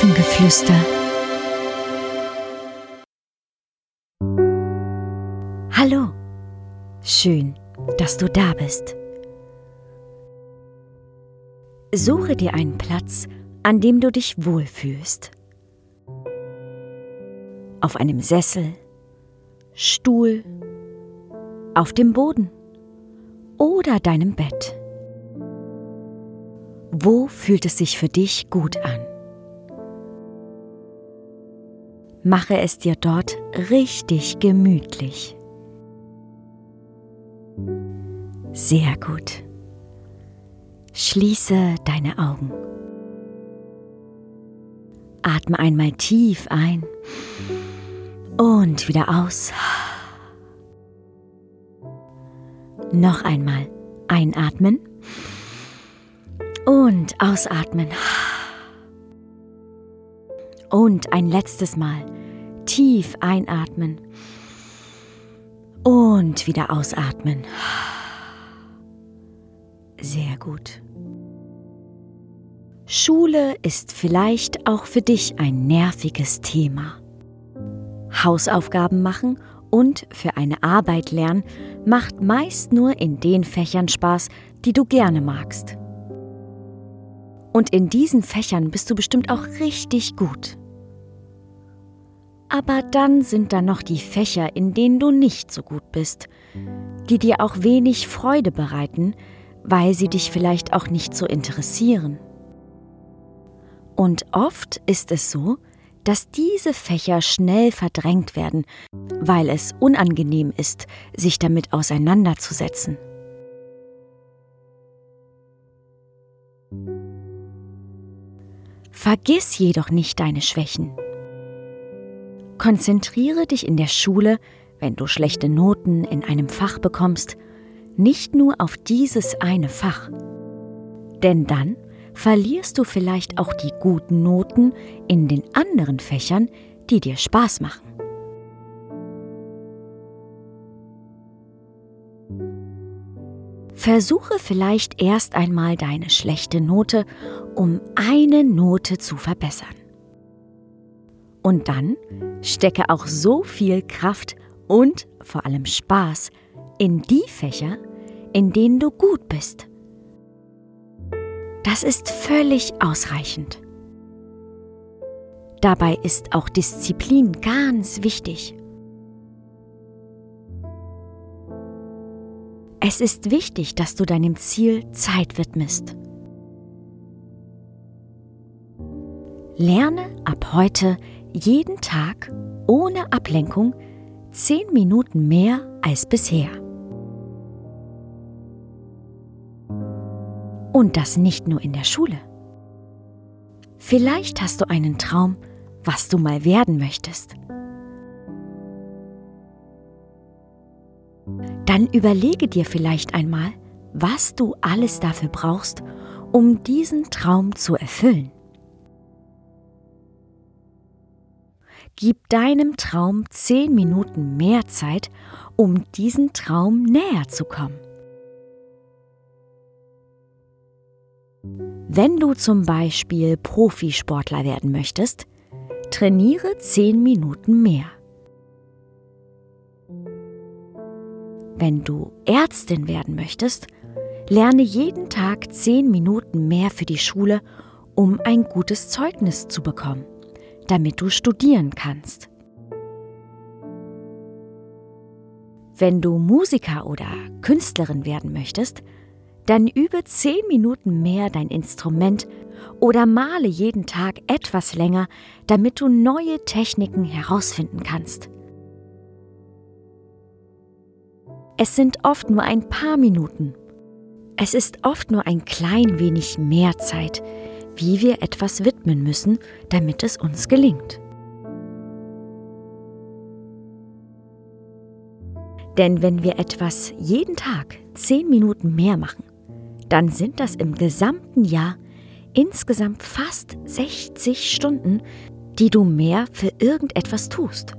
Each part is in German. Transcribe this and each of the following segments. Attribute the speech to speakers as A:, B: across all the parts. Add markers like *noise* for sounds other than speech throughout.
A: Schlafengeflüster. Hallo, schön, dass du da bist. Suche dir einen Platz, an dem du dich wohlfühlst. Auf einem Sessel, Stuhl, auf dem Boden oder deinem Bett. Wo fühlt es sich für dich gut an? Mache es dir dort richtig gemütlich. Sehr gut. Schließe deine Augen. Atme einmal tief ein und wieder aus. Noch einmal einatmen und ausatmen. Und ein letztes Mal tief einatmen und wieder ausatmen. Sehr gut. Schule ist vielleicht auch für dich ein nerviges Thema. Hausaufgaben machen und für eine Arbeit lernen macht meist nur in den Fächern Spaß, die du gerne magst. Und in diesen Fächern bist du bestimmt auch richtig gut. Aber dann sind da noch die Fächer, in denen du nicht so gut bist, die dir auch wenig Freude bereiten, weil sie dich vielleicht auch nicht so interessieren. Und oft ist es so, dass diese Fächer schnell verdrängt werden, weil es unangenehm ist, sich damit auseinanderzusetzen. Vergiss jedoch nicht deine Schwächen. Konzentriere dich in der Schule, wenn du schlechte Noten in einem Fach bekommst, nicht nur auf dieses eine Fach. Denn dann verlierst du vielleicht auch die guten Noten in den anderen Fächern, die dir Spaß machen. Versuche vielleicht erst einmal deine schlechte Note um eine Note zu verbessern. Und dann stecke auch so viel Kraft und vor allem Spaß in die Fächer, in denen du gut bist. Das ist völlig ausreichend. Dabei ist auch Disziplin ganz wichtig. Es ist wichtig, dass du deinem Ziel Zeit widmest. Lerne ab heute jeden Tag ohne Ablenkung zehn Minuten mehr als bisher. Und das nicht nur in der Schule. Vielleicht hast du einen Traum, was du mal werden möchtest. Dann überlege dir vielleicht einmal, was du alles dafür brauchst, um diesen Traum zu erfüllen. Gib deinem Traum zehn Minuten mehr Zeit, um diesen Traum näher zu kommen. Wenn du zum Beispiel Profisportler werden möchtest, trainiere 10 Minuten mehr. Wenn du Ärztin werden möchtest, lerne jeden Tag 10 Minuten mehr für die Schule, um ein gutes Zeugnis zu bekommen, damit du studieren kannst. Wenn du Musiker oder Künstlerin werden möchtest, dann übe zehn Minuten mehr dein Instrument oder male jeden Tag etwas länger, damit du neue Techniken herausfinden kannst. Es sind oft nur ein paar Minuten. Es ist oft nur ein klein wenig mehr Zeit, wie wir etwas widmen müssen, damit es uns gelingt. Denn wenn wir etwas jeden Tag zehn Minuten mehr machen, dann sind das im gesamten Jahr insgesamt fast 60 Stunden, die du mehr für irgendetwas tust.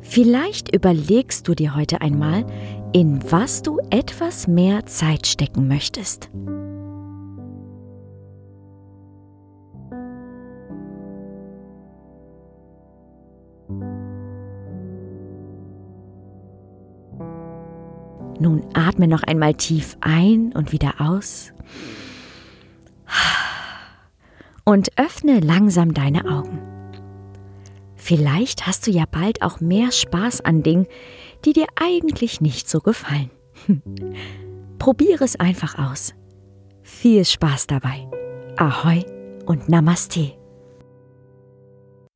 A: Vielleicht überlegst du dir heute einmal, in was du etwas mehr Zeit stecken möchtest. Nun atme noch einmal tief ein und wieder aus. Und öffne langsam deine Augen. Vielleicht hast du ja bald auch mehr Spaß an Dingen, die dir eigentlich nicht so gefallen. *laughs* Probiere es einfach aus. Viel Spaß dabei. Ahoi und Namaste.